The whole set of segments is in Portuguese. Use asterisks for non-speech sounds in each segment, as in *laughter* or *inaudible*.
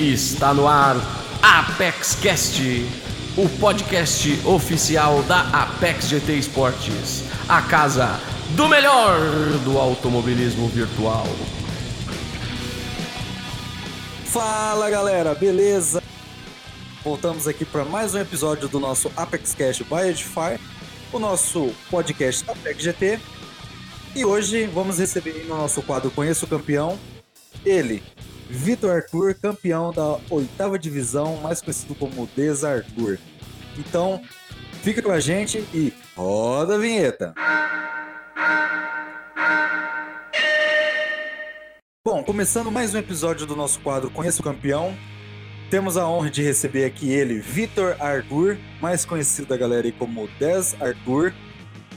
Está no ar Apex Cast, o podcast oficial da Apex GT Esportes, a casa do melhor do automobilismo virtual. Fala galera, beleza? Voltamos aqui para mais um episódio do nosso Apex Cash by Edify, o nosso podcast Apex GT. E hoje vamos receber no nosso quadro Conheço o Campeão ele, Vitor Arthur, campeão da oitava divisão, mais conhecido como Desarthur. Então, fica com a gente e roda a vinheta. Bom, começando mais um episódio do nosso quadro Conheça o Campeão, temos a honra de receber aqui ele, Vitor Arthur, mais conhecido da galera aí como Des Arthur.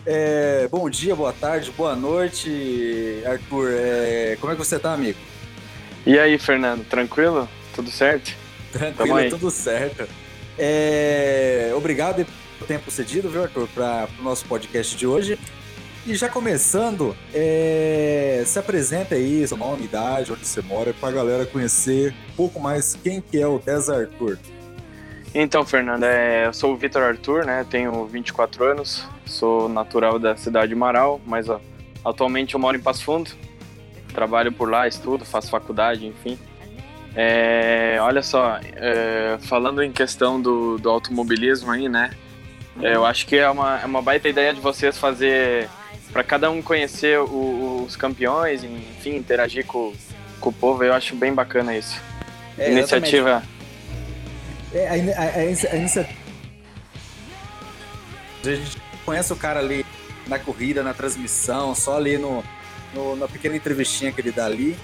É, bom dia, boa tarde, boa noite, Arthur. É, como é que você tá, amigo? E aí, Fernando, tranquilo? Tudo certo? Tranquilo, tudo certo. É... Obrigado pelo tempo cedido, viu, Arthur, para o nosso podcast de hoje. E já começando, é... se apresenta aí, seu nome, idade, onde você mora, para a galera conhecer um pouco mais quem que é o Desa Arthur. Então, Fernando, é... eu sou o Vitor Arthur, né? Tenho 24 anos, sou natural da cidade de Marau, mas ó, atualmente eu moro em Passo Fundo, trabalho por lá, estudo, faço faculdade, enfim. É, olha só, é, falando em questão do, do automobilismo aí, né? É, eu acho que é uma, é uma baita ideia de vocês fazer para cada um conhecer o, os campeões, enfim, interagir com, com o povo. Eu acho bem bacana isso. É, iniciativa. É, a, a, a, a iniciativa. A gente conhece o cara ali na corrida, na transmissão, só ali no, no, na pequena entrevistinha que ele dá ali.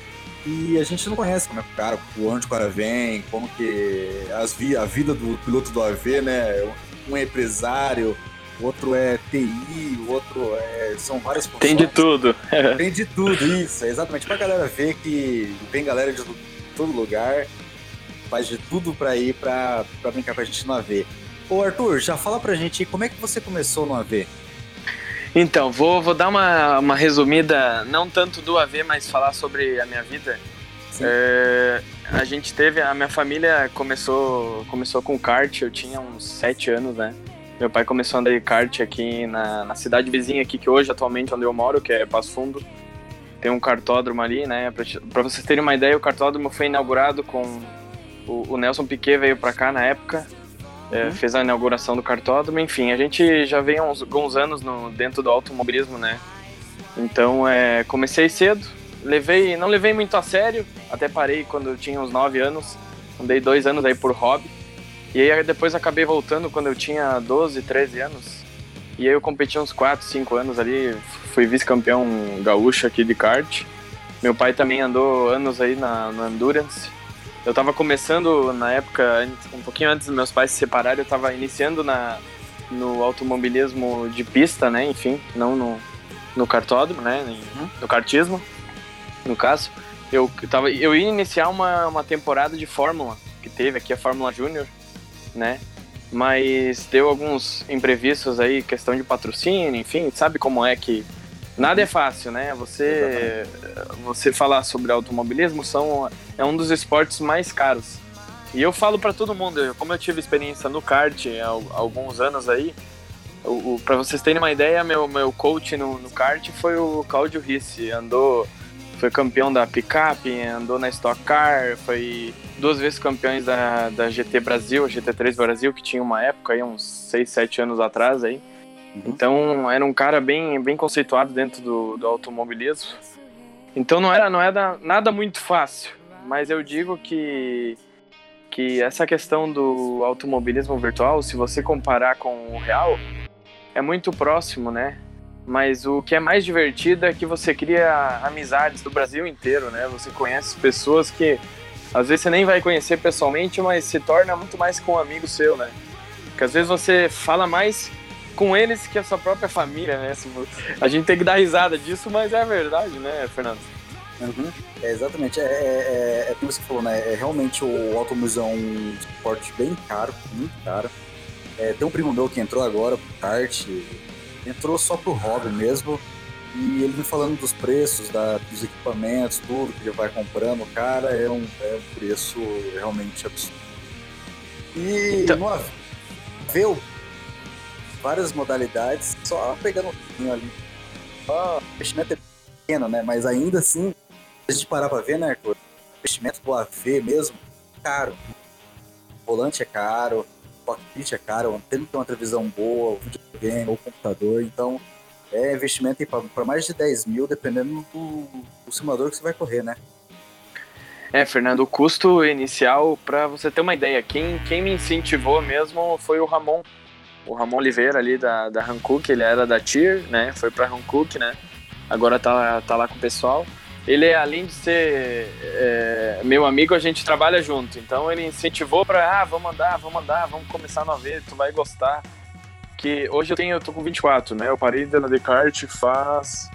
E a gente não conhece como é que o cara, onde o cara vem, como que as vi, a vida do piloto do AV, né? Um é empresário, outro é TI, o outro é, são várias. Tem de tudo. *laughs* Tem de tudo, isso, exatamente. Pra galera ver que vem galera de todo lugar, faz de tudo pra ir pra, pra brincar com a gente no AV. Ô Arthur, já fala pra gente como é que você começou no AV? Então, vou, vou dar uma, uma resumida, não tanto do AV, mas falar sobre a minha vida. É, a gente teve, a minha família começou, começou com kart, eu tinha uns sete anos, né? Meu pai começou a andar de kart aqui na, na cidade vizinha aqui, que hoje, atualmente, onde eu moro, que é Passo Fundo. Tem um kartódromo ali, né? Pra, pra vocês terem uma ideia, o kartódromo foi inaugurado com... O, o Nelson Piquet veio pra cá na época, é, uhum. fez a inauguração do cartódromo, enfim, a gente já vem há uns alguns anos no, dentro do automobilismo, né? Então, é, comecei cedo, levei, não levei muito a sério, até parei quando eu tinha uns 9 anos, andei dois anos aí por hobby, e aí depois acabei voltando quando eu tinha 12, 13 anos, e aí eu competi uns 4, 5 anos ali, fui vice-campeão gaúcho aqui de kart, meu pai também andou anos aí na, na Endurance, eu tava começando na época, um pouquinho antes dos meus pais se separarem, eu tava iniciando na, no automobilismo de pista, né? Enfim, não no, no cartódromo, né? Uhum. No kartismo, no caso. Eu, tava, eu ia iniciar uma, uma temporada de Fórmula, que teve aqui a Fórmula Júnior, né? Mas deu alguns imprevistos aí, questão de patrocínio, enfim, sabe como é que Nada é fácil, né? Você, você falar sobre automobilismo são, é um dos esportes mais caros. E eu falo para todo mundo, como eu tive experiência no kart há alguns anos aí, para vocês terem uma ideia, meu, meu coach no, no kart foi o Claudio Risse. Andou, foi campeão da picape, andou na Stock Car, foi duas vezes campeões da, da GT Brasil, GT3 Brasil, que tinha uma época aí, uns 6, 7 anos atrás aí. Então era um cara bem, bem conceituado dentro do, do automobilismo. Então não era, não era nada muito fácil, mas eu digo que, que essa questão do automobilismo virtual, se você comparar com o real, é muito próximo, né? Mas o que é mais divertido é que você cria amizades do Brasil inteiro, né? Você conhece pessoas que às vezes você nem vai conhecer pessoalmente, mas se torna muito mais com um amigo seu, né? Porque às vezes você fala mais com eles que a sua própria família, né? A gente tem que dar risada disso, mas é verdade, né, Fernando? Uhum. É, exatamente, é, é, é, é como você falou, né? É realmente o automobilismo é um esporte bem caro, muito caro. É, tem um primo meu que entrou agora pro kart, entrou só pro hobby mesmo. E ele me falando dos preços, da, dos equipamentos, tudo que ele vai comprando, cara, é um, é um preço realmente absurdo. E então... no AV, várias modalidades, só pegando um ali. Só, o investimento é pequeno, né? Mas ainda assim, a gente parar pra ver, né, o investimento do AV mesmo, caro. O volante é caro, o cockpit é caro, tem que ter uma televisão boa, o videogame, o computador, então é investimento para mais de 10 mil, dependendo do, do simulador que você vai correr, né? É, Fernando, o custo inicial, para você ter uma ideia, quem, quem me incentivou mesmo foi o Ramon. O Ramon Oliveira ali da, da Hankook, ele era da TIR, né? Foi pra Hankook, né? Agora tá, tá lá com o pessoal. Ele, além de ser é, meu amigo, a gente trabalha junto. Então ele incentivou para, ah, vamos andar, vamos andar, vamos começar a ver, tu vai gostar. Que hoje eu tenho, eu tô com 24, né? Eu parei de andar de kart faz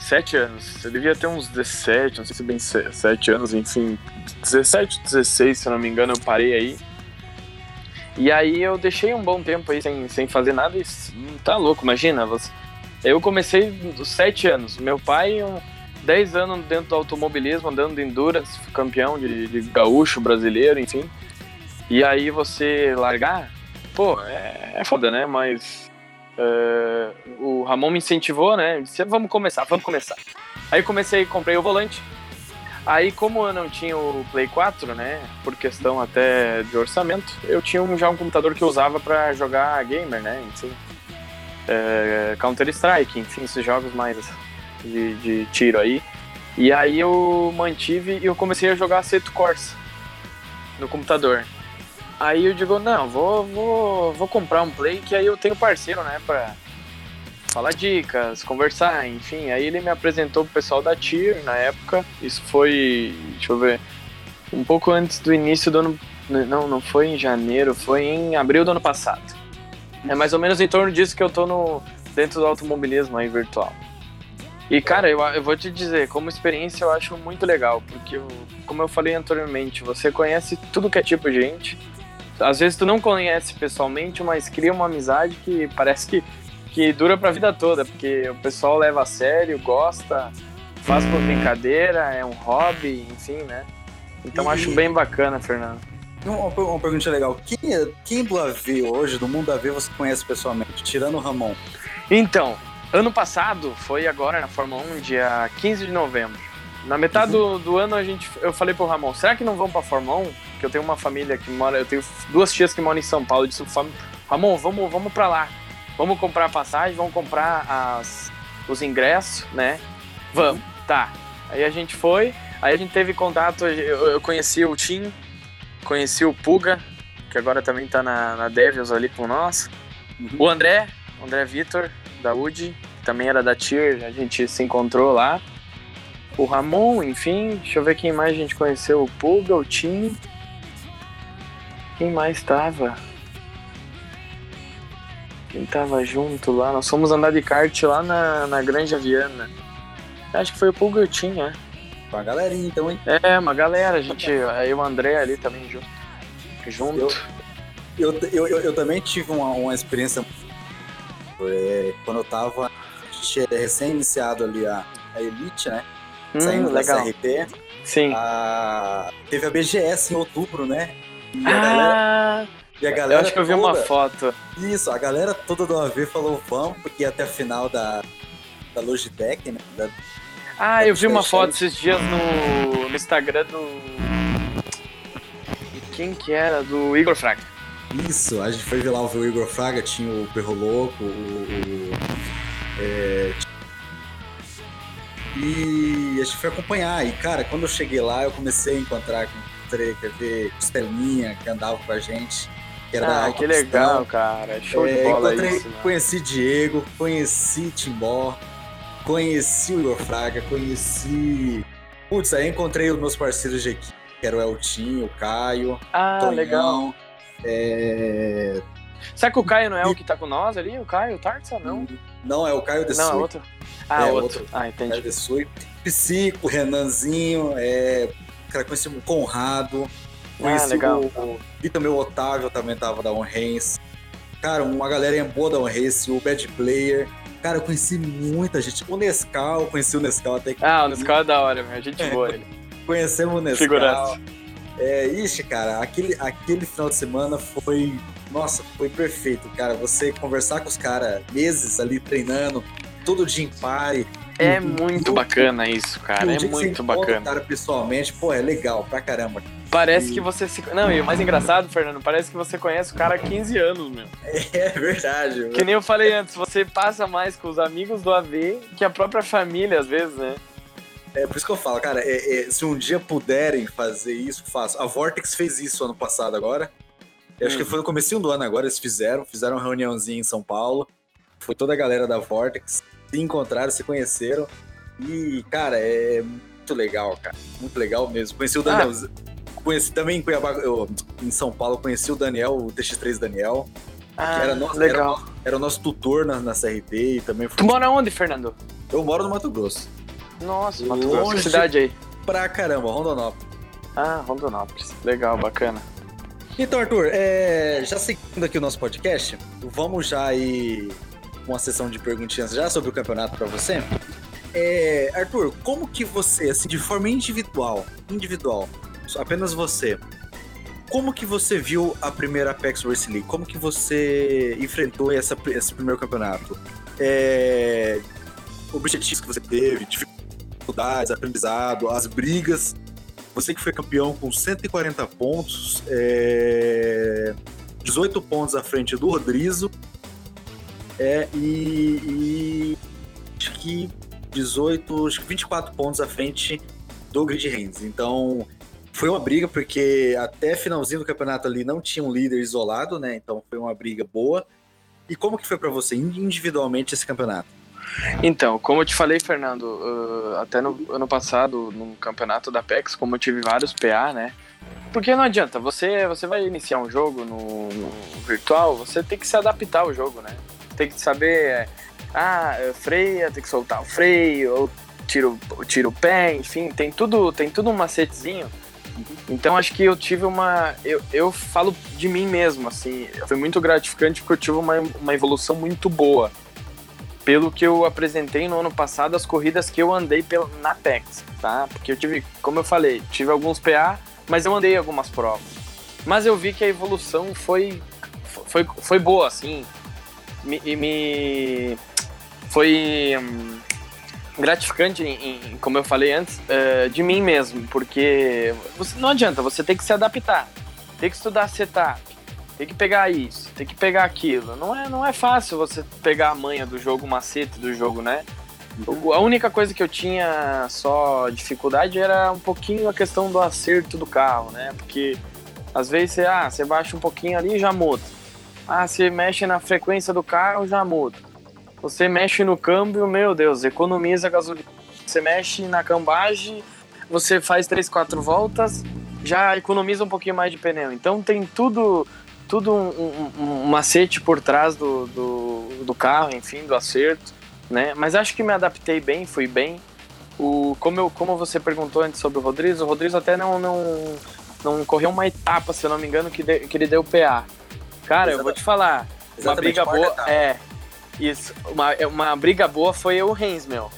7 anos. Eu devia ter uns 17, não sei se bem 7 anos, enfim. 17, 16, se eu não me engano, eu parei aí. E aí eu deixei um bom tempo aí sem, sem fazer nada e tá louco, imagina. Você... Eu comecei dos 7 anos. Meu pai, um, 10 anos dentro do automobilismo, andando de Endurance, campeão de, de gaúcho, brasileiro, enfim. E aí você largar, pô, é, é foda, né? Mas Uh, o Ramon me incentivou, né? Disse, vamos começar, vamos começar. Aí comecei, comprei o volante. Aí, como eu não tinha o Play 4, né? Por questão até de orçamento, eu tinha um, já um computador que eu usava para jogar gamer, né? Enfim, uh, Counter-Strike, enfim, esses jogos mais de, de, tiro aí. E aí eu mantive e eu comecei a jogar Seto Corsa no computador. Aí eu digo, não, vou, vou, vou comprar um play que aí eu tenho parceiro, né, pra falar dicas, conversar, enfim. Aí ele me apresentou pro pessoal da TIR na época. Isso foi, deixa eu ver, um pouco antes do início do ano. Não, não foi em janeiro, foi em abril do ano passado. É mais ou menos em torno disso que eu tô no, dentro do automobilismo aí virtual. E cara, eu, eu vou te dizer, como experiência eu acho muito legal, porque eu, como eu falei anteriormente, você conhece tudo que é tipo de gente, às vezes tu não conhece pessoalmente, mas cria uma amizade que parece que, que dura pra vida toda, porque o pessoal leva a sério, gosta, faz por brincadeira, é um hobby, enfim, né? Então e... acho bem bacana, Fernando. Uma, uma pergunta legal. Quem, é, quem do AV hoje, do mundo AV, você conhece pessoalmente, tirando o Ramon? Então, ano passado, foi agora na Fórmula 1, dia 15 de novembro. Na metade do, do ano a gente, eu falei pro Ramon, será que não vão pra Fórmula 1? Porque eu tenho uma família que mora, eu tenho duas tias que moram em São Paulo. Eu disse, Ramon, vamos, vamos pra lá. Vamos comprar passagem, vamos comprar as, os ingressos, né? Vamos, tá. Aí a gente foi, aí a gente teve contato, eu, eu conheci o Tim, conheci o Puga, que agora também tá na, na Devils ali com nós. Uhum. O André, André Vitor, da UD, que também era da TIR, a gente se encontrou lá o Ramon, enfim. Deixa eu ver quem mais a gente conheceu. O Pulga, o Tim. Quem mais tava? Quem tava junto lá? Nós fomos andar de kart lá na, na Granja Viana. Acho que foi o Pulga e o Tim, é. Uma galerinha então, hein? É, uma galera. A gente, aí o André ali também junto. Junto. Eu, eu, eu, eu também tive uma, uma experiência. É, quando eu tava. A gente é recém-iniciado ali a, a Elite, né? hum, saindo legal. da CRT. Sim. A... Teve a BGS em outubro, né? E a ah, galera. E a galera eu acho que eu vi toda... uma foto. Isso, a galera toda do AV falou vamos, porque ia até a final da, da Logitech, né? Da... Ah, eu vi uma foto esses dias no, no Instagram do. Quem que era? Do Igor Fraga. Isso, a gente foi ver lá o Igor Fraga, tinha o Perro Louco, o. o é, e a gente foi acompanhar. E, cara, quando eu cheguei lá, eu comecei a encontrar com quer ver Costelinha, que andava com a gente. Ah, que legal, cara. Show é, de bola isso. Conheci Diego, conheci Timbó, conheci o Igor Fraga, conheci... Putz, aí encontrei os meus parceiros de equipe, que era o Eltinho, o Caio, ah, Tonhão, legal. É... Será que o Caio não é o que tá com nós ali? O Caio, o Tartsa, não? Não, é o Caio de Não, é outro. Ah, é, outro. outro. Ah, entendi. Caio de Sui. Psico, Renanzinho, é... Cara, conheci o Conrado. Conheci ah, legal. o, E também o Otávio também tava da On Cara, uma galera boa da On o Bad Player. Cara, eu conheci muita gente. O Nescau, conheci o Nescau até que. Ah, o Nescau é da hora, meu. A gente é. boa ele. Conhecemos o Nescau. Figuraça. É, ixi, cara, aquele, aquele final de semana foi. Nossa, foi perfeito, cara. Você conversar com os caras meses ali treinando, todo dia em pare. É muito bacana isso, cara. É muito bacana. cara pessoalmente, pô, é legal pra caramba. Parece que você se. Não, e o mais engraçado, Fernando, parece que você conhece o cara há 15 anos, meu. *laughs* É verdade. Que nem eu falei antes, você passa mais com os amigos do AV que a própria família, às vezes, né? É por isso que eu falo, cara, é, é, se um dia puderem fazer isso, faço. A Vortex fez isso ano passado agora. Eu hum. acho que hum. foi no começo do ano agora, eles fizeram, fizeram uma reuniãozinha em São Paulo. Foi toda a galera da Vortex, se encontraram, se conheceram. E, cara, é muito legal, cara. Muito legal mesmo. Conheci o Daniel. Ah. Conheci também em Cuiabá, eu, em São Paulo, conheci o Daniel, o TX3 Daniel. Ah, era nosso, legal. Era, era, o nosso tutor na, na CRT e também foi. Tu mora onde, Fernando? Eu moro no Mato Grosso. Nossa, Mato Longe Grosso. Que cidade aí? Pra caramba, Rondonópolis. Ah, Rondonópolis. Legal, bacana. Então, Arthur, é, já seguindo aqui o nosso podcast, vamos já aí uma sessão de perguntinhas já sobre o campeonato para você. É, Arthur, como que você, assim, de forma individual, individual, apenas você, como que você viu a primeira Apex Race League? Como que você enfrentou essa, esse primeiro campeonato? É, objetivos que você teve, dificuldades, aprendizado, as brigas. Você que foi campeão com 140 pontos, é, 18 pontos à frente do Rodrigo, é, e, e acho que 18, acho que 24 pontos à frente do Grid Hands. Então, foi uma briga, porque até finalzinho do campeonato ali não tinha um líder isolado, né? Então foi uma briga boa. E como que foi para você individualmente esse campeonato? Então, como eu te falei, Fernando, uh, até no ano passado, no campeonato da PEX, como eu tive vários PA, né? Porque não adianta, você, você vai iniciar um jogo no, no virtual, você tem que se adaptar ao jogo, né? Tem que saber, é, ah, freia, tem que soltar o freio, ou tiro, o pé, enfim, tem tudo, tem tudo um macetezinho. Então acho que eu tive uma. Eu, eu falo de mim mesmo, assim. Foi muito gratificante porque eu tive uma, uma evolução muito boa pelo que eu apresentei no ano passado, as corridas que eu andei pela, na PEX, tá? Porque eu tive, como eu falei, tive alguns PA, mas eu andei algumas provas. Mas eu vi que a evolução foi, foi, foi boa, assim. Me, me foi hum, gratificante, em, como eu falei antes, uh, de mim mesmo, porque você, não adianta, você tem que se adaptar, tem que estudar setup, tem que pegar isso, tem que pegar aquilo. Não é, não é fácil você pegar a manha do jogo, o macete do jogo, né? A única coisa que eu tinha só dificuldade era um pouquinho a questão do acerto do carro, né? Porque às vezes você, ah, você baixa um pouquinho ali e já muda. Ah, você mexe na frequência do carro, já muda. Você mexe no câmbio, meu Deus, economiza gasolina. Você mexe na cambagem, você faz 3, 4 voltas, já economiza um pouquinho mais de pneu. Então tem tudo tudo um, um, um macete por trás do, do, do, carro, enfim, do acerto, né? Mas acho que me adaptei bem, fui bem. O, como, eu, como você perguntou antes sobre o Rodrigo, o Rodrigo até não, não, não correu uma etapa, se eu não me engano, que, de, que ele deu PA. Cara, Exatamente. eu vou te falar, uma briga boa. É, isso, uma, uma briga boa foi o Reis, meu.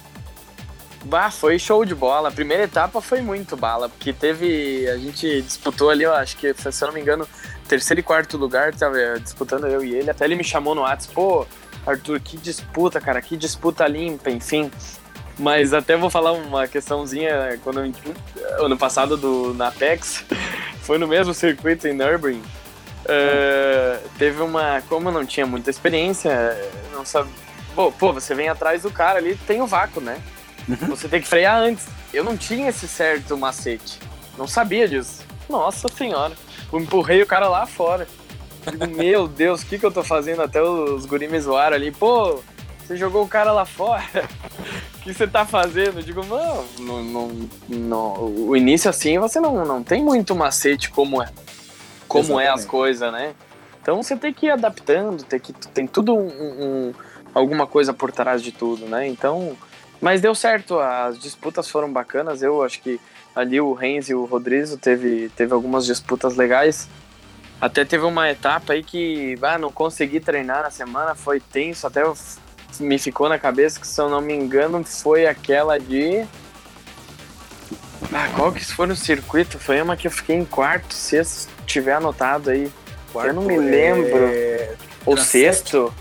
Bah, foi show de bola. A primeira etapa foi muito bala, porque teve. A gente disputou ali, eu acho que, se eu não me engano, terceiro e quarto lugar, tava disputando eu e ele. Até ele me chamou no WhatsApp, pô, Arthur, que disputa, cara, que disputa limpa, enfim. Mas até vou falar uma questãozinha, quando ano passado do, na Apex, *laughs* foi no mesmo circuito em Nürburgring. Uh, teve uma. Como eu não tinha muita experiência, não sabe. Pô, pô, você vem atrás do cara ali, tem o vácuo, né? Uhum. Você tem que frear antes. Eu não tinha esse certo macete. Não sabia disso. Nossa senhora. Eu empurrei o cara lá fora. Digo, meu *laughs* Deus, o que, que eu tô fazendo? Até os guri me zoaram ali. Pô, você jogou o cara lá fora. *laughs* O que você tá fazendo? Eu digo, não, não, não, não, o início assim você não, não tem muito macete como é, como Exatamente. é as coisas, né? Então você tem que ir adaptando, tem, que, tem tudo um, um, alguma coisa por trás de tudo, né? Então, mas deu certo, as disputas foram bacanas. Eu acho que ali o Renz e o Rodrigo teve, teve algumas disputas legais. Até teve uma etapa aí que ah, não consegui treinar na semana, foi tenso, até me ficou na cabeça que, se eu não me engano, foi aquela de. Ah, qual que foi no circuito? Foi uma que eu fiquei em quarto, sexto, se tiver anotado aí. Quarto eu não me lembro. É... Ou sexto?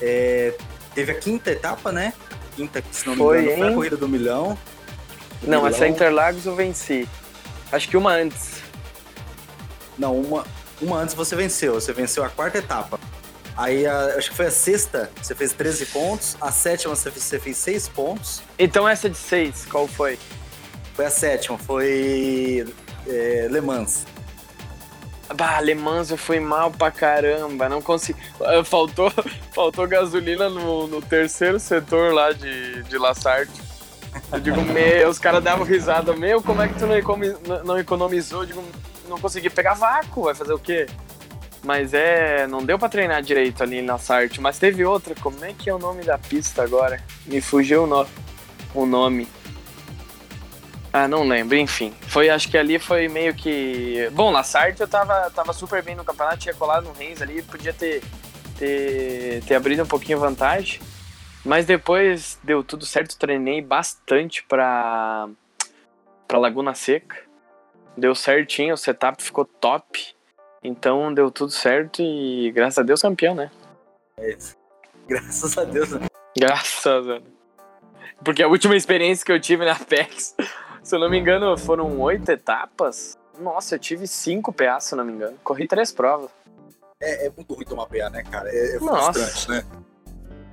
É, teve a quinta etapa, né? Quinta, se não me Foi, engano, foi a corrida do milhão. Não, Milão. essa Interlagos eu venci. Acho que uma antes. Não, uma, uma antes você venceu. Você venceu a quarta etapa. Aí, a- acho que foi a sexta, você fez 13 pontos. A sétima, você fez, você fez 6 pontos. Então essa de seis, qual foi? Foi a sétima, foi é, Le Mans. Bah, Le Mans eu fui mal pra caramba, não consegui. Ah, Faltou, *laughs* faltou gasolina no, no terceiro setor lá de, de Lassarte. Eu digo, *laughs* meu, os caras davam risada, meu, como é que tu não, economi- não economizou? Eu digo, não consegui pegar vácuo, vai fazer o quê? Mas é, não deu pra treinar direito ali na Sarte, mas teve outra, como é que é o nome da pista agora? Me fugiu o, no, o nome. Ah, não lembro, enfim. Foi, acho que ali foi meio que. Bom, na Sarte eu tava, tava super bem no campeonato, tinha colado no Reis ali, podia ter, ter, ter abrido um pouquinho vantagem. Mas depois deu tudo certo, treinei bastante pra, pra Laguna Seca. Deu certinho, o setup ficou top. Então deu tudo certo e graças a Deus campeão, né? *laughs* Graças a Deus. né? Graças a Deus. Porque a última experiência que eu tive na Apex, se eu não me engano, foram oito etapas. Nossa, eu tive cinco PA, se eu não me engano. Corri três provas. É, é muito ruim tomar PA, né, cara? É, é Nossa. frustrante, né?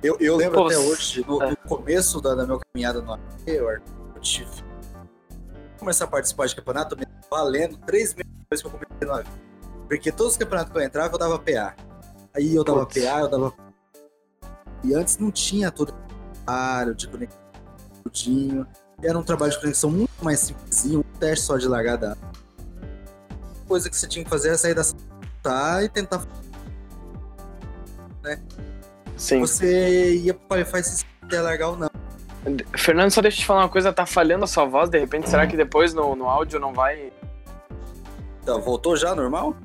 Eu, eu lembro Pô, até hoje, no, é. no começo da, da minha caminhada no AP, eu, tive. Começar a participar de campeonato, me valendo três meses depois que eu comecei no AP. Porque todos os campeonatos que eu entrava, eu dava PA. Aí eu dava Putz. PA, eu dava. E antes não tinha todo área de conexão. tudinho. Era um trabalho de conexão muito mais simplesinho, um teste só de largada. Coisa que você tinha que fazer era sair da sala e tentar Sim. você ia Qualify se você ia largar ou não. Fernando, só deixa eu te falar uma coisa, tá falhando a sua voz, de repente, será que depois no, no áudio não vai. Então, voltou já, normal?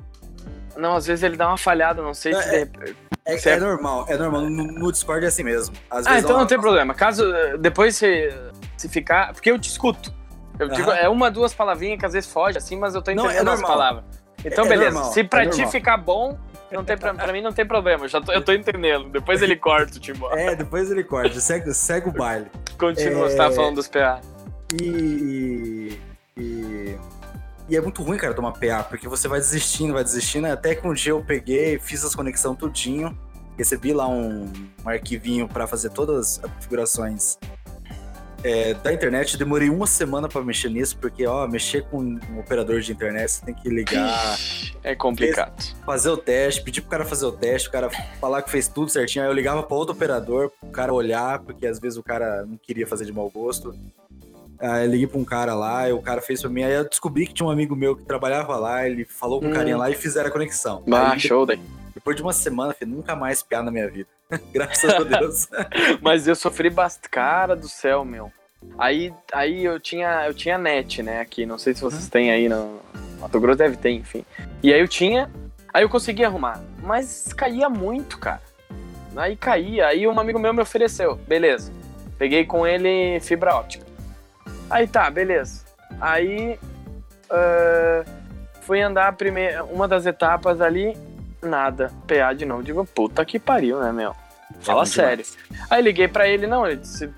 Não, às vezes ele dá uma falhada, não sei se É, de repente. É, é Certo. normal, é normal. No, no Discord é assim mesmo. Às Ah, então não tem problema. Caso eh, depois se, se ficar. Porque eu te escuto. Eu digo, Aham. é uma, duas palavrinhas que às vezes foge assim, mas eu tô Não, é entendendo as palavras. Então, É beleza. normal, se pra é ti ficar bom, não tem pra, pra mim não tem problema. Eu, já tô, eu tô entendendo. Depois ele corta o Timó. É, depois ele corta, segue, segue o baile. Continua, é- você tava falando dos PA. E, e, e é muito ruim, cara, tomar PA, porque você vai desistindo, vai desistindo, até que um dia eu peguei, fiz as conexões tudinho, recebi lá um, um arquivinho pra fazer todas as configurações é, da internet, demorei uma semana pra mexer nisso, porque, ó, mexer com um operador de internet, você tem que ligar, É complicado. fazer o teste, pedir pro cara fazer o teste, o cara falar que fez tudo certinho, aí eu ligava pra outro operador, pro cara olhar, porque às vezes o cara não queria fazer de mau gosto. Aí eu liguei pra um cara lá, e o cara fez pra mim, aí eu descobri que tinha um amigo meu que trabalhava lá, ele falou com o Hum. carinha lá e fizeram a conexão. Bah, Aí, show daí. depois de uma semana, filho, nunca mais piar na minha vida. *laughs* Graças a Deus. *laughs* Mas eu sofri bastante. Cara do céu, meu. Aí, aí eu tinha eu tinha net, né, aqui. Não sei se vocês têm aí no Mato Grosso, deve ter, enfim. E aí eu tinha. Aí eu consegui arrumar. Mas caía muito, cara. Aí caía. Aí um amigo meu me ofereceu. Beleza. Peguei com ele fibra óptica. Aí tá, beleza. Aí. ah, fui andar primeira, uma das etapas ali. Nada. PA de novo. Digo, puta que pariu, né, meu? Fala É sério. demais. Aí liguei pra ele, não, ele disse,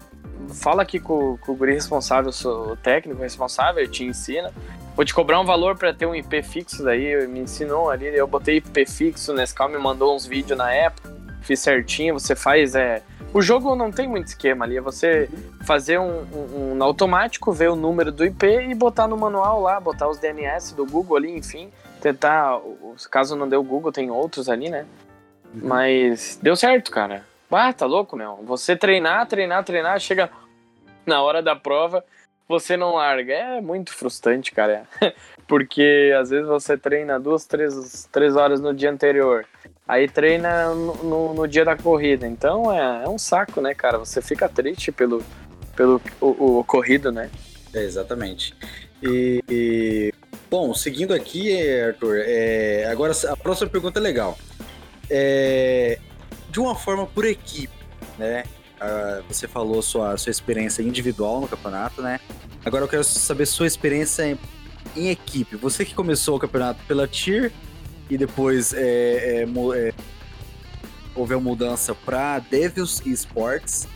fala aqui com, com o guri responsável, sou o técnico responsável, ele te ensina. Vou te cobrar um valor pra ter um IP fixo daí, ele me ensinou ali, eu botei IP fixo, o Nescau me mandou uns vídeos na época, fiz certinho, você faz, é... O jogo não tem muito esquema ali, é você fazer um, um, um automático, ver o número do IP e botar no manual lá, botar os DNS do Google ali, enfim, tentar, caso não dê o Google, tem outros ali, né? Mas deu certo, cara. Ah, tá louco, meu. Você treinar, treinar, treinar, chega na hora da prova, você não larga. É muito frustrante, cara. *laughs* Porque às vezes você treina duas, três, três horas no dia anterior. Aí treina no, no, no dia da corrida. Então é, é um saco, né, cara? Você fica triste pelo, pelo o, o ocorrido, né? É, exatamente. E, e- bom, seguindo aqui, Arthur, é, agora a próxima pergunta é legal. É, de uma forma por equipe, né? uh, você falou sua, sua experiência individual no campeonato, né? Agora eu quero saber sua experiência em, em equipe. Você que começou o campeonato pela Tier e depois é, é, é, houve a mudança para Devils e Sports.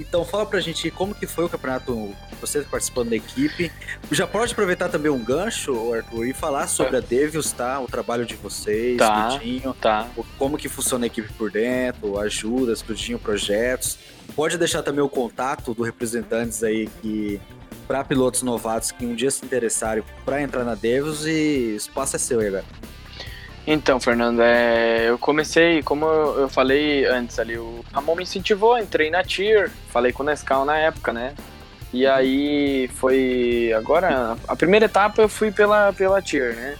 Então fala pra gente como que foi o campeonato, você participando da equipe. Já pode aproveitar também um gancho, Arthur, e falar sobre a Devils, tá? O trabalho de vocês, tá, tudinho, tá. como que funciona a equipe por dentro, ajudas, tudinho, projetos. Pode deixar também o contato dos representantes aí que para pilotos novatos que um dia se interessarem para entrar na Devils e o espaço é seu aí, galera. Então, Fernando, é, eu comecei, como eu, falei antes ali, o Ramon me incentivou, entrei na Tier, falei com o Nescau na época, né? E aí foi. Agora, a primeira etapa eu fui pela, pela Tier, né?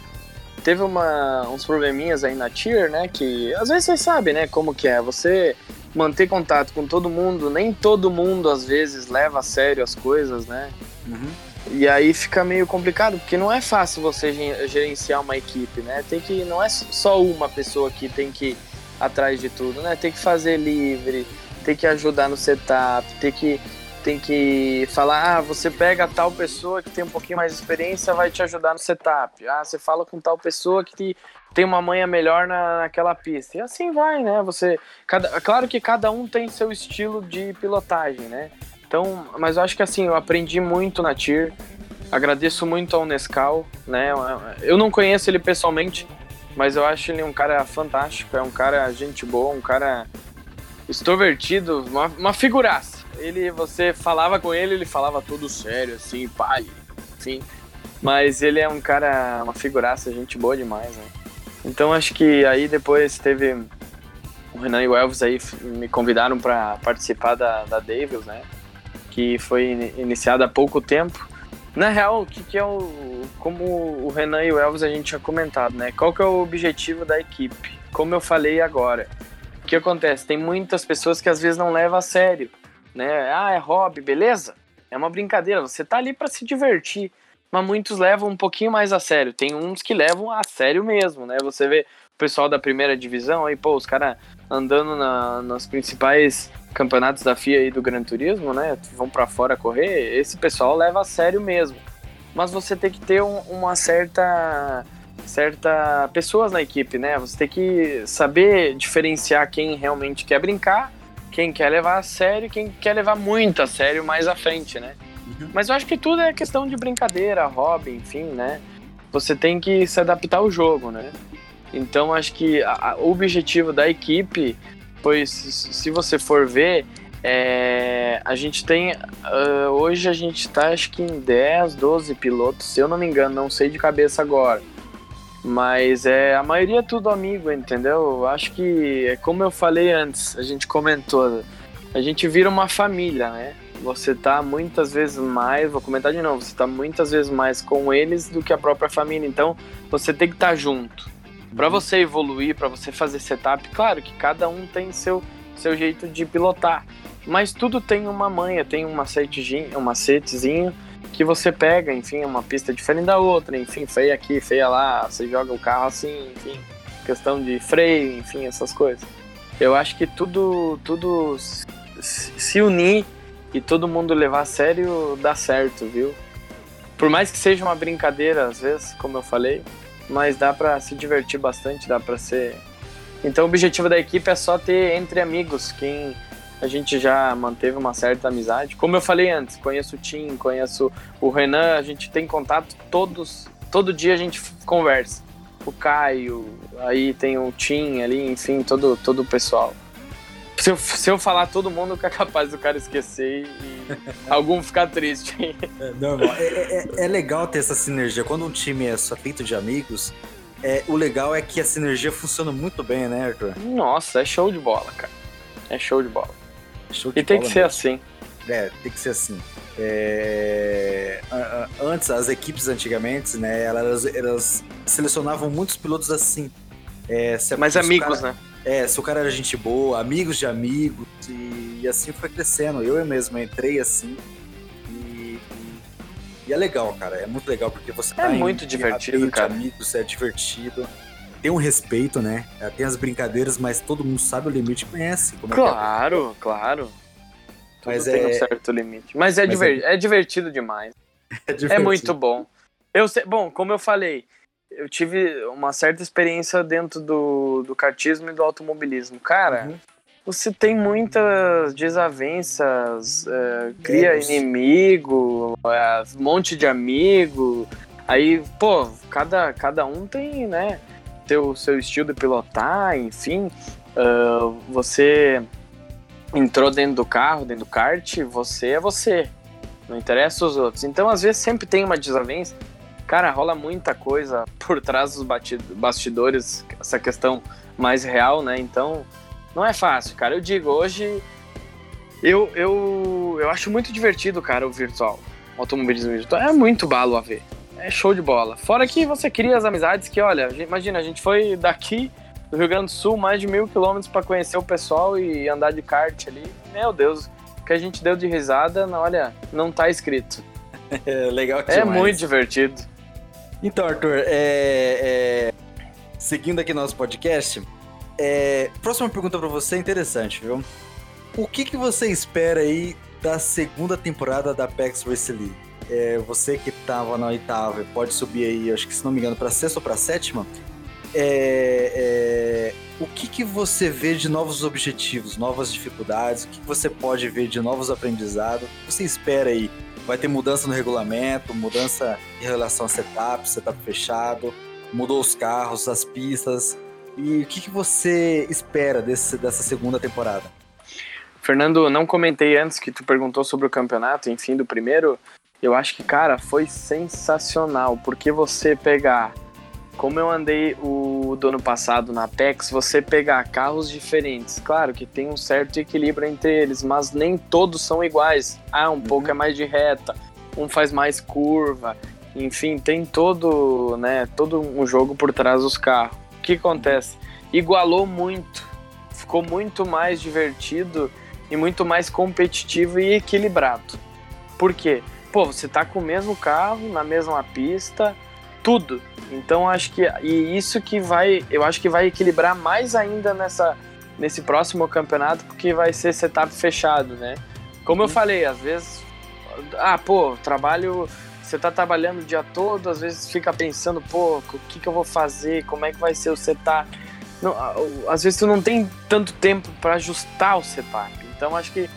Teve uma, uns probleminhas aí na Tier, né? Que às vezes vocês sabem, né? Como que é. Você manter contato com todo mundo, nem todo mundo às vezes leva a sério as coisas, né? Uhum. E aí fica meio complicado, porque não é fácil você gerenciar uma equipe, né? Tem que não é só uma pessoa que tem que ir atrás de tudo, né? Tem que fazer livre, tem que ajudar no setup, tem que tem que falar, ah, você pega tal pessoa que tem um pouquinho mais de experiência, vai te ajudar no setup. Ah, você fala com tal pessoa que tem uma manha melhor na, naquela pista. E assim vai, né? Você, cada, claro que cada um tem seu estilo de pilotagem, né? Então, mas eu acho que assim, eu aprendi muito na TIR. Agradeço muito ao Nescau, né? Eu não conheço ele pessoalmente, mas eu acho ele um cara fantástico, é um cara gente boa, um cara extrovertido, uma, uma figuraça. Ele, você falava com ele, ele falava tudo sério, assim, pai, enfim. Mas ele é um cara, uma figuraça, gente boa demais, né? Então acho que aí depois teve o Renan e o Elvis aí me convidaram para participar da, da Devils, né? Que foi iniciada há pouco tempo. Na real, o que, que é o. Como o Renan e o Elvis a gente tinha comentado, né? Qual que é o objetivo da equipe? Como eu falei agora. O que acontece? Tem muitas pessoas que às vezes não levam a sério, né? Ah, é hobby, beleza? É uma brincadeira, você tá ali para se divertir. Mas muitos levam um pouquinho mais a sério. Tem uns que levam a sério mesmo, né? Você vê o pessoal da primeira divisão aí, pô, os caras andando na, nas principais campeonatos da FIA e do Gran Turismo, né? Vão para fora correr, esse pessoal leva a sério mesmo. Mas você tem que ter um, uma certa certa pessoas na equipe, né? Você tem que saber diferenciar quem realmente quer brincar, quem quer levar a sério, quem quer levar muito a sério mais à frente, né? Uhum. Mas eu acho que tudo é questão de brincadeira, hobby, enfim, né? Você tem que se adaptar ao jogo, né? Então acho que a, a, o objetivo da equipe, pois se você for ver, é, a gente tem. Uh, hoje a gente está acho que em 10, 12 pilotos, se eu não me engano, não sei de cabeça agora. Mas é, a maioria é tudo amigo, entendeu? Acho que, é como eu falei antes, a gente comentou, a gente vira uma família, né? Você tá muitas vezes mais, vou comentar de novo, você tá muitas vezes mais com eles do que a própria família. Então, você tem que estar tá junto. Para você evoluir, para você fazer setup, claro que cada um tem seu, seu jeito de pilotar, mas tudo tem uma manha, tem um macetezinho, um macetezinho que você pega, enfim, uma pista diferente da outra, enfim, feia aqui, feia lá, você joga o carro assim, enfim, questão de freio, enfim, essas coisas. Eu acho que tudo, tudo se unir e todo mundo levar a sério dá certo, viu? Por mais que seja uma brincadeira, às vezes, como eu falei, mas dá para se divertir bastante, dá para ser. Então o objetivo da equipe é só ter entre amigos quem a gente já manteve uma certa amizade. Como eu falei antes, conheço o Tim, conheço o Renan, a gente tem contato todos, todo dia a gente conversa. O Caio, aí tem o Tim ali, enfim, todo, todo o pessoal. Se eu, se eu falar todo mundo, que *laughs* é capaz do cara esquecer e *laughs* algum ficar triste. É, normal. É, é, é, legal ter essa sinergia. Quando um time é só feito de amigos, é, o legal é que a sinergia funciona muito bem, né, Arthur? Nossa, é show de bola, cara. É show de bola. Show de e tem bola que ser mesmo. assim. É, tem que ser assim. É... Antes, as equipes antigamente, né, elas, elas selecionavam muitos pilotos assim. É, Mais amigos, cara... né? É, se o cara era gente boa, amigos de amigos, e, e assim foi crescendo. Eu mesmo entrei assim. E, e, é legal, cara. É muito legal porque você é tá muito em, divertido, cara. amigos, é divertido. Tem um respeito, né? É, tem as brincadeiras, mas todo mundo sabe o limite conhece. claro, é é. claro. Tudo Mas tem é... um certo limite. Mas é, Mas diver... *laughs* é... é divertido demais. É, divertido. é muito bom. Eu sei... Bom, como eu falei, eu tive uma certa experiência dentro do, do kartismo e do automobilismo. Cara, uhum. você tem muitas desavenças, é, cria Deus. inimigo, é, um monte de amigo. Aí, pô, cada, cada um tem, né, seu, seu estilo de pilotar, enfim. Uh, você entrou dentro do carro, dentro do kart, você é você. Não interessa os outros. Então, às vezes, sempre tem uma desavença Cara, rola muita coisa por trás dos bastidores, essa questão mais real, né? Então, não é fácil, cara. Eu digo, hoje eu, eu, eu acho muito divertido, cara, o virtual. O automobilismo virtual. É muito balo a ver. É show de bola. Fora que você cria as amizades que, olha, imagina, a gente foi daqui do Rio Grande do Sul mais de mil quilômetros para conhecer o pessoal e andar de kart ali. Meu Deus, o que a gente deu de risada, olha, não tá escrito. *laughs* É legal é demais. É muito divertido. Então, Arthur, é, é, seguindo aqui nosso podcast, é, próxima pergunta para você é interessante, viu? O que, que você espera aí da segunda temporada da PEX Race League? É, você que estava na oitava pode subir aí, acho que se não me engano, para sexta ou para sétima. É, é, o que, que você vê de novos objetivos, novas dificuldades? O que, que você pode ver de novos aprendizados? O que você espera aí vai ter mudança no regulamento, mudança em relação a setup, setup fechado, mudou os carros, as pistas. E o que, que você espera desse, dessa segunda temporada? Fernando, não comentei antes que tu perguntou sobre o campeonato, enfim, do primeiro. Eu acho que, cara, foi sensacional, porque você pegar como eu andei o do ano passado na Apex, você pegar carros diferentes, claro que tem um certo equilíbrio entre eles, mas nem todos são iguais. Ah, um uhum. pouco é mais de reta, um faz mais curva, enfim, tem todo, né, todo um jogo por trás dos carros. O que acontece? Igualou muito, ficou muito mais divertido e muito mais competitivo e equilibrado. Por quê? Pô, você tá com o mesmo carro, na mesma pista, tudo. Então acho que e isso que vai, eu acho que vai equilibrar mais ainda nessa nesse próximo campeonato, porque vai ser setup fechado, né? Como eu uhum. falei, às vezes ah, pô, trabalho, você tá trabalhando o dia todo, às vezes fica pensando, pô, o que que eu vou fazer? Como é que vai ser o setup? Não, às vezes tu não tem tanto tempo para ajustar o setup. Então acho que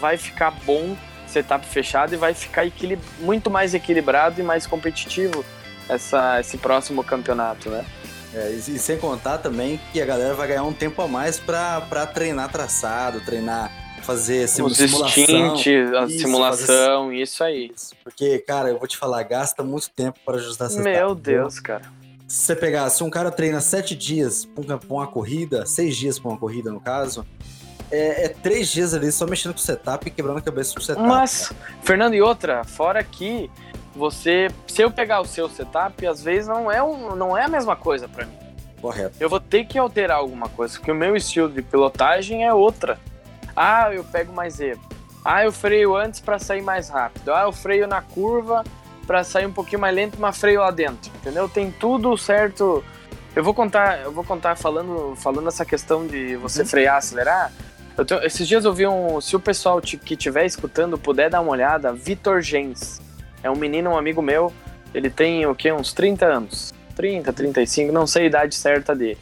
vai ficar bom setup fechado e vai ficar muito mais equilibrado e mais competitivo essa, esse próximo campeonato, né? É, e, sem contar também que a galera vai ganhar um tempo a mais para treinar traçado, treinar, fazer simu simulação. Stint, a isso, simulação, fazer... isso aí. Porque, cara, eu vou te falar, gasta muito tempo para ajustar essa Meu Deus, cara. Se você pegar, se um cara treina sete dias para uma corrida, seis dias para uma corrida no caso, é, é, três dias ali só mexendo com o setup e quebrando a cabeça com o setup. Mas, cara. Fernando, e outra, fora que você, se eu pegar o seu setup, às vezes não é, um, não é a mesma coisa para mim. Correto. Eu vou ter que alterar alguma coisa, porque o meu estilo de pilotagem é outra. Ah, eu pego mais erro. Ah, eu freio antes para sair mais rápido. Ah, eu freio na curva para sair um pouquinho mais lento, mas freio lá dentro. Entendeu? Tem tudo certo. Eu vou contar, eu vou contar falando, falando essa questão de você uhum. frear, acelerar. Tenho, esses dias eu vi um, se o pessoal que estiver escutando puder dar uma olhada, Vitor Gens. É um menino, um amigo meu, ele tem o que? Uns 30 anos. 30, 35, não sei a idade certa dele.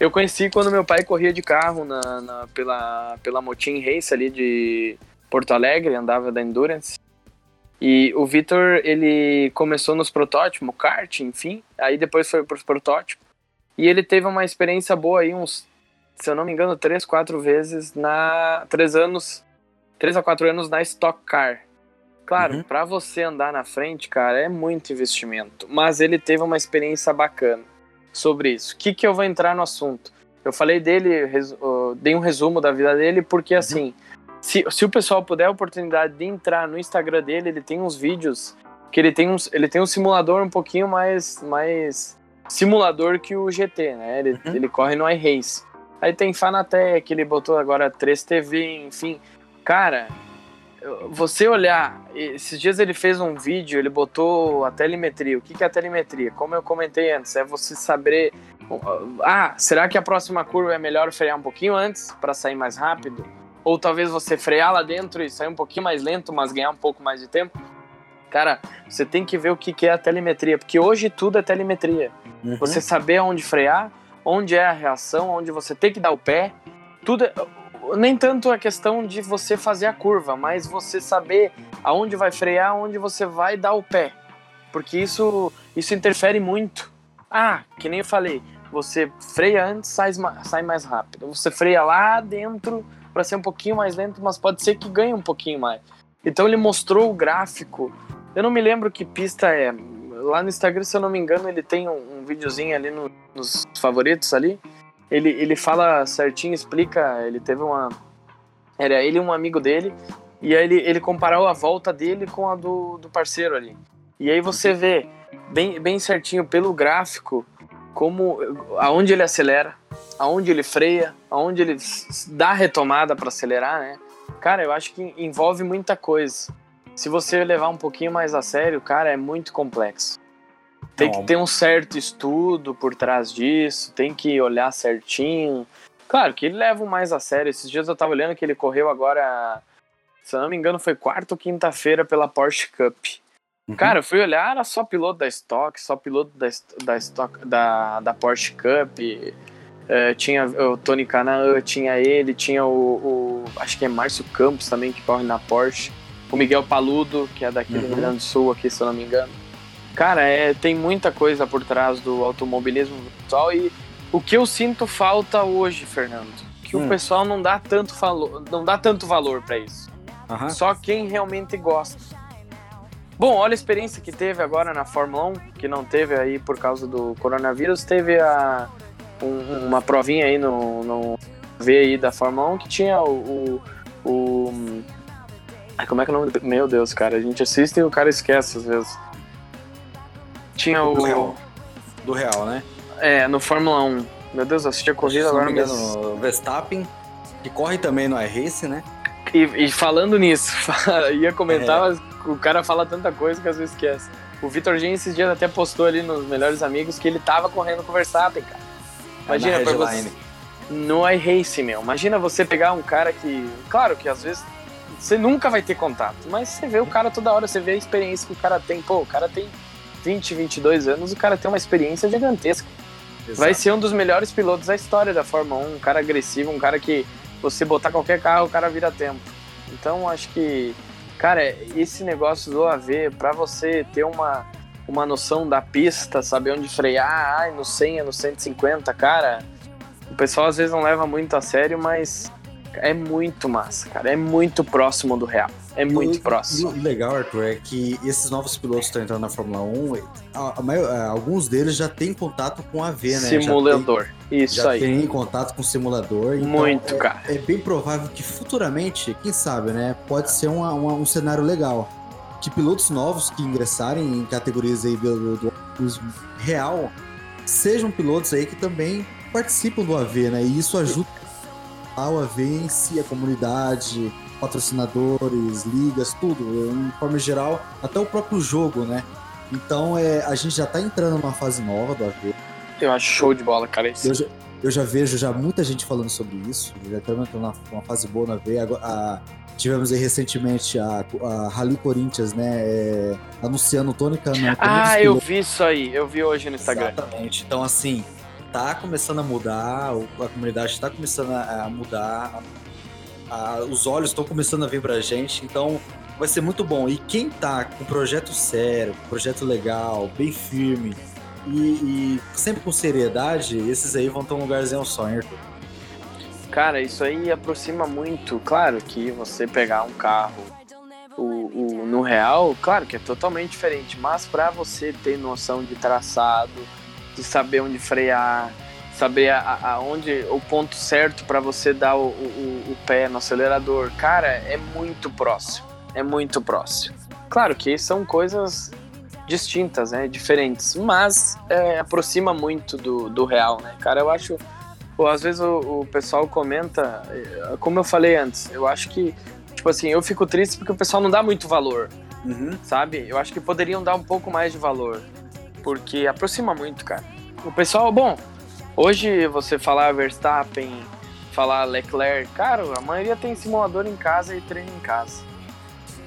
Eu conheci quando meu pai corria de carro na, na pela, pela Motim Race ali de Porto Alegre, andava da Endurance. E o Vitor, ele começou nos protótipos, kart, enfim, aí depois foi para os protótipos. E ele teve uma experiência boa aí, uns, se eu não me engano, três, quatro vezes na. Três anos. Três a quatro anos na Stock Car. Claro, uhum. para você andar na frente, cara, é muito investimento. Mas ele teve uma experiência bacana sobre isso. O que, que eu vou entrar no assunto? Eu falei dele, dei um resumo da vida dele, porque uhum. assim, se, se o pessoal puder a oportunidade de entrar no Instagram dele, ele tem uns vídeos que ele tem, uns, ele tem um simulador um pouquinho mais, mais simulador que o GT, né? Ele, uhum. ele corre no iRace. Aí tem Fanatec, ele botou agora 3TV, enfim. Cara, você olhar, esses dias ele fez um vídeo, ele botou a telemetria. O que é a telemetria? Como eu comentei antes, é você saber. Ah, será que a próxima curva é melhor frear um pouquinho antes para sair mais rápido? ou talvez você frear lá dentro e sair um pouquinho mais lento, mas ganhar um pouco mais de tempo. Cara, você tem que ver o que é a telemetria, porque hoje tudo é telemetria. Uhum. Você saber onde frear, onde é a reação, onde você tem que dar o pé, tudo é, nem tanto a questão de você fazer a curva, mas você saber aonde vai frear, onde você vai dar o pé. Porque isso, isso interfere muito. Ah, que nem eu falei, você freia antes, sai, sai mais rápido. Você freia lá dentro para ser um pouquinho mais lento, mas pode ser que ganhe um pouquinho mais. Então ele mostrou o gráfico. Eu não me lembro que pista é. Lá no Instagram, se eu não me engano, ele tem um, um videozinho ali no, nos favoritos ali ele, ele fala certinho, explica, ele teve uma... Era ele e um amigo dele, e aí ele, ele comparou a volta dele com a do, do parceiro ali. E aí você vê bem, bem certinho pelo gráfico como aonde ele acelera, aonde ele freia, aonde ele dá retomada para acelerar, né? Cara, eu acho que envolve muita coisa. Se você levar um pouquinho mais a sério, cara, é muito complexo. Tem que ter um certo estudo por trás disso, tem que olhar certinho. Claro que ele leva mais a sério. Esses dias eu tava olhando que ele correu agora, se eu não me engano, foi quarta ou quinta-feira pela Porsche Cup. Uhum. Cara, eu fui olhar, era só piloto da Stock, só piloto da, da, Stock, da, da Porsche Cup. Uh, tinha o Tony Canaan, tinha ele, tinha o, o, Acho que é Márcio Campos também, que corre na Porsche. O Miguel Paludo, que é daqui uhum. do Rio Grande do Sul, aqui, se eu não me engano. Cara, é, tem muita coisa por trás do automobilismo virtual e o que eu sinto falta hoje, Fernando, que hum. o pessoal não dá tanto valor, não dá tanto valor para isso. Uhum. Só quem realmente gosta. Bom, olha a experiência que teve agora na Fórmula 1, que não teve aí por causa do coronavírus, teve a, um, uma provinha aí no, no V aí da Fórmula 1 que tinha o, o, o como é que é o nome? Meu Deus, cara, a gente assiste e o cara esquece às vezes. Tinha o. Do Real, do Real né? É, no Fórmula 1. Meu Deus, eu assisti a corrida agora mesmo. No Verstappen, que corre também no iRace, né? E, e, falando nisso, *laughs* ia comentar, é. mas o cara fala tanta coisa que às vezes esquece. O Vitor Gen esses dias até postou ali nos Melhores Amigos que ele tava correndo com o Verstappen, cara. É, Imagina, é você, no iRace, meu. Imagina você pegar um cara que. Claro que às vezes você nunca vai ter contato, mas você vê o cara toda hora, você vê a experiência que o cara tem. Pô, o cara tem 20, 22 anos, o cara tem uma experiência gigantesca. Exato. Vai ser um dos melhores pilotos da história da Fórmula 1, um cara agressivo, um cara que você botar qualquer carro, o cara vira tempo. Então acho que, cara, esse negócio do AV, para você ter uma, uma noção da pista, saber onde frear, ai, no 100, no 150, cara, o pessoal às vezes não leva muito a sério, mas é muito massa, cara. É muito próximo do real. É muito e, próximo. O legal, Arthur, é que esses novos pilotos que estão entrando na Fórmula 1, a, a maior, é, alguns deles já têm contato com a V, né? Simulador. Tem, Isso já aí. Já tem contato com o simulador. Então muito, é, cara. É bem provável que futuramente, quem sabe, né? Pode ser uma, uma, um cenário legal. Que pilotos novos que ingressarem em categorias aí do, do, do real sejam pilotos aí que também participam do AV, né? E isso ajuda a AV em si, a comunidade, patrocinadores, ligas, tudo, em forma geral, até o próprio jogo, né? Então é, a gente já tá entrando numa fase nova do AV. Eu acho show de bola, cara. Eu, já, eu já vejo já muita gente falando sobre isso, já estamos entrando numa fase boa na AV. A, a, tivemos aí recentemente a, a Rally Corinthians, né? É, anunciando o Tony Canan. Ah, eu vi isso aí, eu vi hoje no Instagram. Exatamente. Então, assim, tá começando a mudar, a comunidade está começando a mudar, a, os olhos estão começando a vir pra gente, então vai ser muito bom. E quem tá com projeto sério, projeto legal, bem firme e, e sempre com seriedade, esses aí vão ter um lugarzinho só, hein, Arthur? Cara, isso aí aproxima muito. Claro que você pegar um carro o, o, no real, claro que é totalmente diferente, mas para você ter noção de traçado, de saber onde frear, saber aonde o ponto certo para você dar o, o, o, pé no acelerador, cara, é muito próximo. É muito próximo. Claro que são coisas distintas, né, diferentes, mas é, aproxima muito do, do real, né, cara. Eu acho, pô, às vezes o, o pessoal comenta, é, como eu falei antes, eu acho que, tipo assim, eu fico triste porque o pessoal não dá muito valor, uhum. sabe? Eu acho que poderiam dar um pouco mais de valor porque aproxima muito, cara. O pessoal, bom, hoje você falar Verstappen, falar Leclerc. Cara, a maioria tem simulador em casa e treina em casa.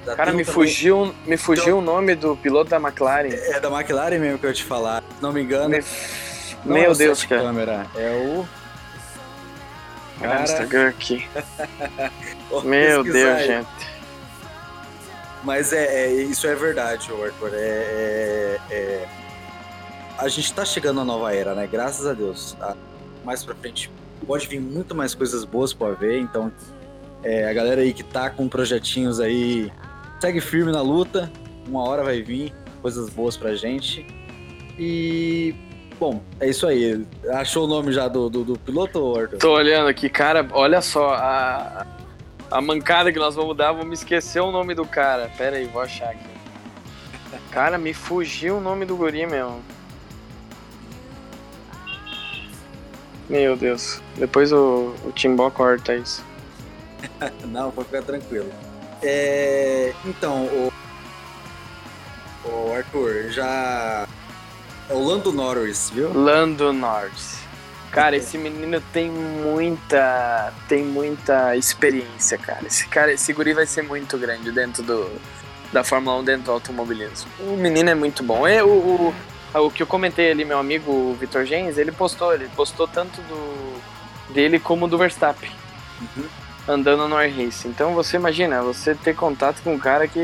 Já Cara, me também- fugiu, me fugiu Então- o nome do piloto da McLaren. É da McLaren mesmo que eu te falar. Não me engano. Me- não é Meu o Deus, cara. câmera. É o. Cara, Instagram aqui. *laughs* Meu Deus, aí. gente. Mas é, é- isso é verdade, Arthur. É, é- é- A gente tá chegando na nova era, né? Graças a Deus. Tá? Mais pra frente pode vir muito mais coisas boas pra ver. Então, é, a galera aí que tá com projetinhos aí, segue firme na luta. Uma hora vai vir coisas boas pra gente. E. Bom, é isso aí. Achou o nome já do, do, do piloto, Arthur? Tô olhando aqui, cara, olha só, a, a mancada que nós vamos dar, vamos esquecer o nome do cara. Pera aí, vou achar aqui. Cara, me fugiu o nome do guri, meu. Meu Deus. Depois o, o Timbó corta isso. *laughs* Não, pode ficar tranquilo. É, então, o, o Arthur, já. É o Lando Norris, viu? Lando Norris. Cara, esse menino tem muita. tem muita experiência, cara. Esse cara, esse guri vai ser muito grande dentro do, da Fórmula 1, dentro do automobilismo. O menino é muito bom. É, o, o, o que eu comentei ali, meu amigo Vitor Gens, ele postou, ele postou tanto do dele como do Verstappen. Uhum. Andando no Air Race. Então você imagina, você ter contato com um cara que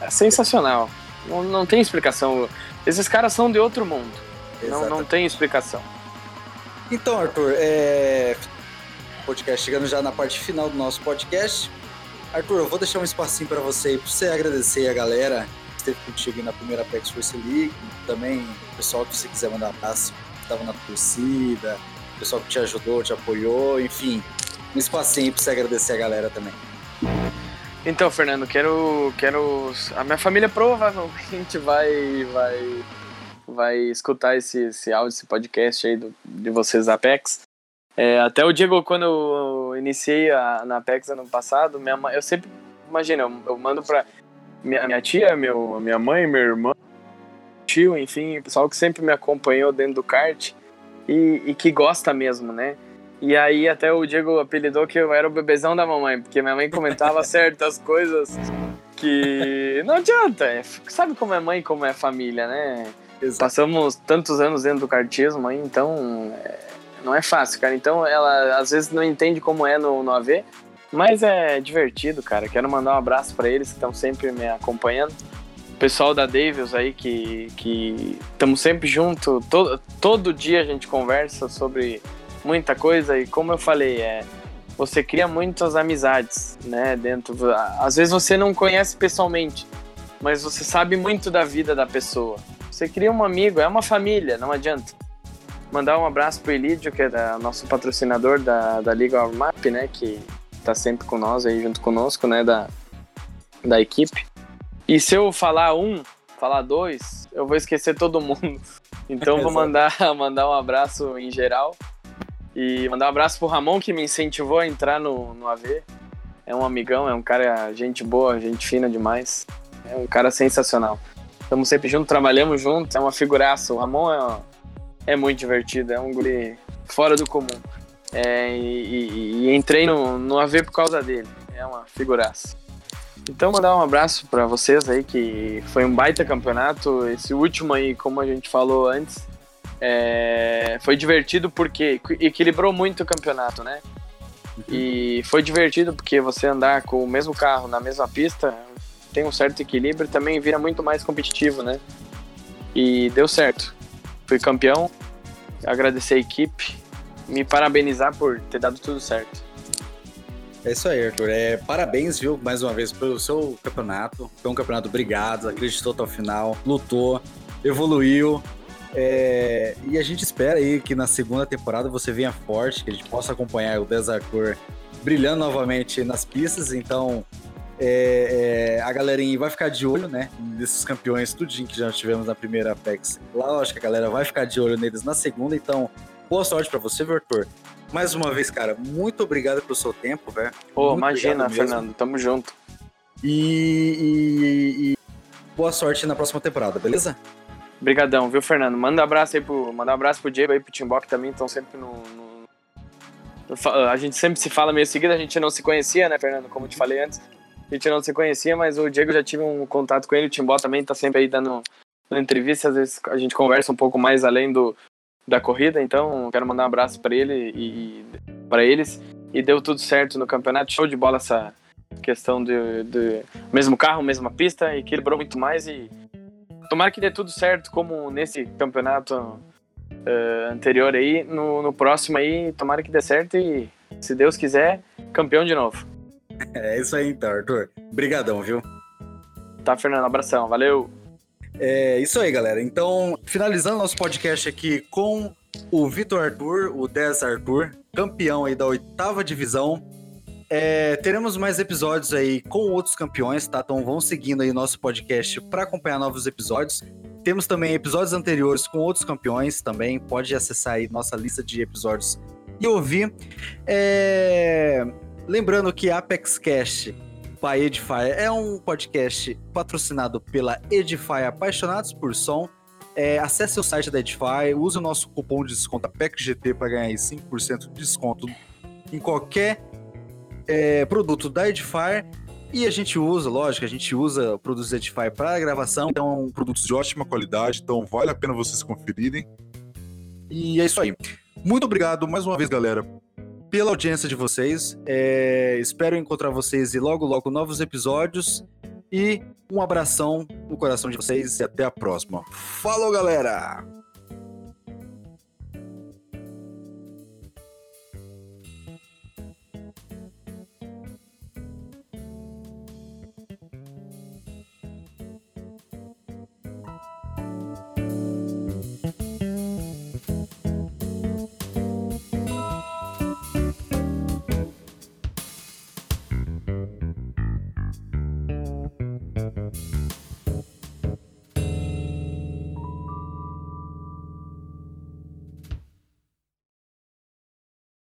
é sensacional. Não, não tem explicação. Esses caras são de outro mundo. Não, não tem explicação. Então, Arthur, é. Podcast chegando já na parte final do nosso podcast. Arthur, eu vou deixar um espacinho para você pra você agradecer a galera esteve contigo na primeira Apex Force League. Também o pessoal que você quiser mandar abraço, que estava na torcida, o pessoal que te ajudou, te apoiou, enfim. Um espacinho pra você agradecer a galera também. Então, Fernando, quero, quero. A minha família provavelmente *laughs* vai, vai, vai escutar esse, esse áudio, esse podcast aí do, de vocês da Apex. É, até o Diego, quando eu iniciei a, na Apex ano passado, minha eu sempre, imagina, eu, eu mando pra minha, minha tia, meu, minha mãe, meu irmão, tio, enfim, o pessoal que sempre me acompanhou dentro do kart e, e que gosta mesmo, né? E aí até o Diego apelidou que eu era o bebezão da mamãe, porque minha mãe comentava *laughs* certas coisas que não adianta. é- sabe como é mãe, como é família, né? Passamos tantos anos dentro do kartismo aí, então é, não é fácil, cara. Então ela às vezes não entende como é no, no AV, mas é divertido, cara. Quero mandar um abraço para eles que estão sempre me acompanhando. O pessoal da Davis aí que que estamos sempre junto, todo, todo dia a gente conversa sobre muita coisa e como eu falei, é você cria muitas amizades, né, dentro, às vezes você não conhece pessoalmente, mas você sabe muito da vida da pessoa. Você cria um amigo, é uma família, não adianta. Mandar um abraço pro Elidio, que é da- nosso patrocinador da, da Liga Map, né, que tá sempre com nós aí, junto conosco, né, da, da equipe. E se eu falar um, falar dois, eu vou esquecer todo mundo. *laughs* Então vou mandar, *laughs* mandar um abraço em geral. E mandar um abraço pro Ramon, que me incentivou a entrar no, no AV. É um amigão, é um cara gente boa, gente fina demais. É um cara sensacional. Estamos sempre juntos, trabalhamos juntos, é uma figuraça. O Ramon é, é muito divertido, é um guri fora do comum. É, e, e- entrei no, no AV por causa dele. É uma figuraça. Então, mandar um abraço para vocês aí, que foi um baita campeonato. Esse último aí, como a gente falou antes, é, foi divertido porque equilibrou muito o campeonato, né? E foi divertido porque você andar com o mesmo carro na mesma pista tem um certo equilíbrio e também vira muito mais competitivo, né? E deu certo. Fui campeão, agradecer a equipe, me parabenizar por ter dado tudo certo. É isso aí, Arthur. É, parabéns, viu, mais uma vez, pelo seu campeonato. Foi um campeonato obrigado, acreditou até o final, lutou, evoluiu. É, e a gente espera aí que na segunda temporada você venha forte, que a gente possa acompanhar o Desarcor brilhando novamente nas pistas. Então, é, é, a galerinha vai ficar de olho, né? Nesses campeões, tudinho que já tivemos na primeira Apex. Lá, acho que a galera vai ficar de olho neles na segunda. Então, boa sorte pra você, Arthur. Mais uma vez, cara, muito obrigado pelo seu tempo, velho. Pô, Muito imagina. Fernando, tamo junto. E, e- e boa sorte na próxima temporada, beleza? Obrigadão, viu, Fernando? Manda um abraço aí pro, manda um abraço pro Diego aí, pro Timbok também, estão sempre no, no, A gente sempre se fala meio seguido, a gente não se conhecia, né, Fernando? Como eu te falei antes. A gente não se conhecia, mas o Diego já tive um contato com ele, o Timbó também tá sempre aí dando, dando entrevista, às vezes a gente conversa um pouco mais além do, da corrida, então quero mandar um abraço para ele e para eles. E deu tudo certo no campeonato, show de bola essa questão de, de mesmo carro, mesma pista, equilibrou muito mais e tomara que dê tudo certo como nesse campeonato uh, anterior aí, no, no próximo aí, tomara que dê certo e se Deus quiser, campeão de novo. *laughs* É isso aí então, Arthur. Obrigadão, viu? Tá, Fernando, abração, valeu. É isso aí, galera. Então, finalizando nosso podcast aqui com o Vitor Arthur, o 10 Arthur, campeão aí da oitava divisão. É, teremos mais episódios aí com outros campeões, tá? Então vão seguindo aí nosso podcast para acompanhar novos episódios. Temos também episódios anteriores com outros campeões também. Pode acessar aí nossa lista de episódios e ouvir. É... Lembrando que Apex Cash by Edify é um podcast patrocinado pela Edify Apaixonados por Som. É, acesse o site da Edify, use o nosso cupom de desconto APECGT para ganhar 5% de desconto em qualquer é, produto da Edify. E a gente usa, lógico, a gente usa produtos Edify para gravação. Então, produtos de ótima qualidade, então vale a pena vocês conferirem. E é isso aí. Muito obrigado mais uma vez, galera, pela audiência de vocês. É, espero encontrar vocês e logo, logo novos episódios. E um abração no coração de vocês e até a próxima. Falou, galera!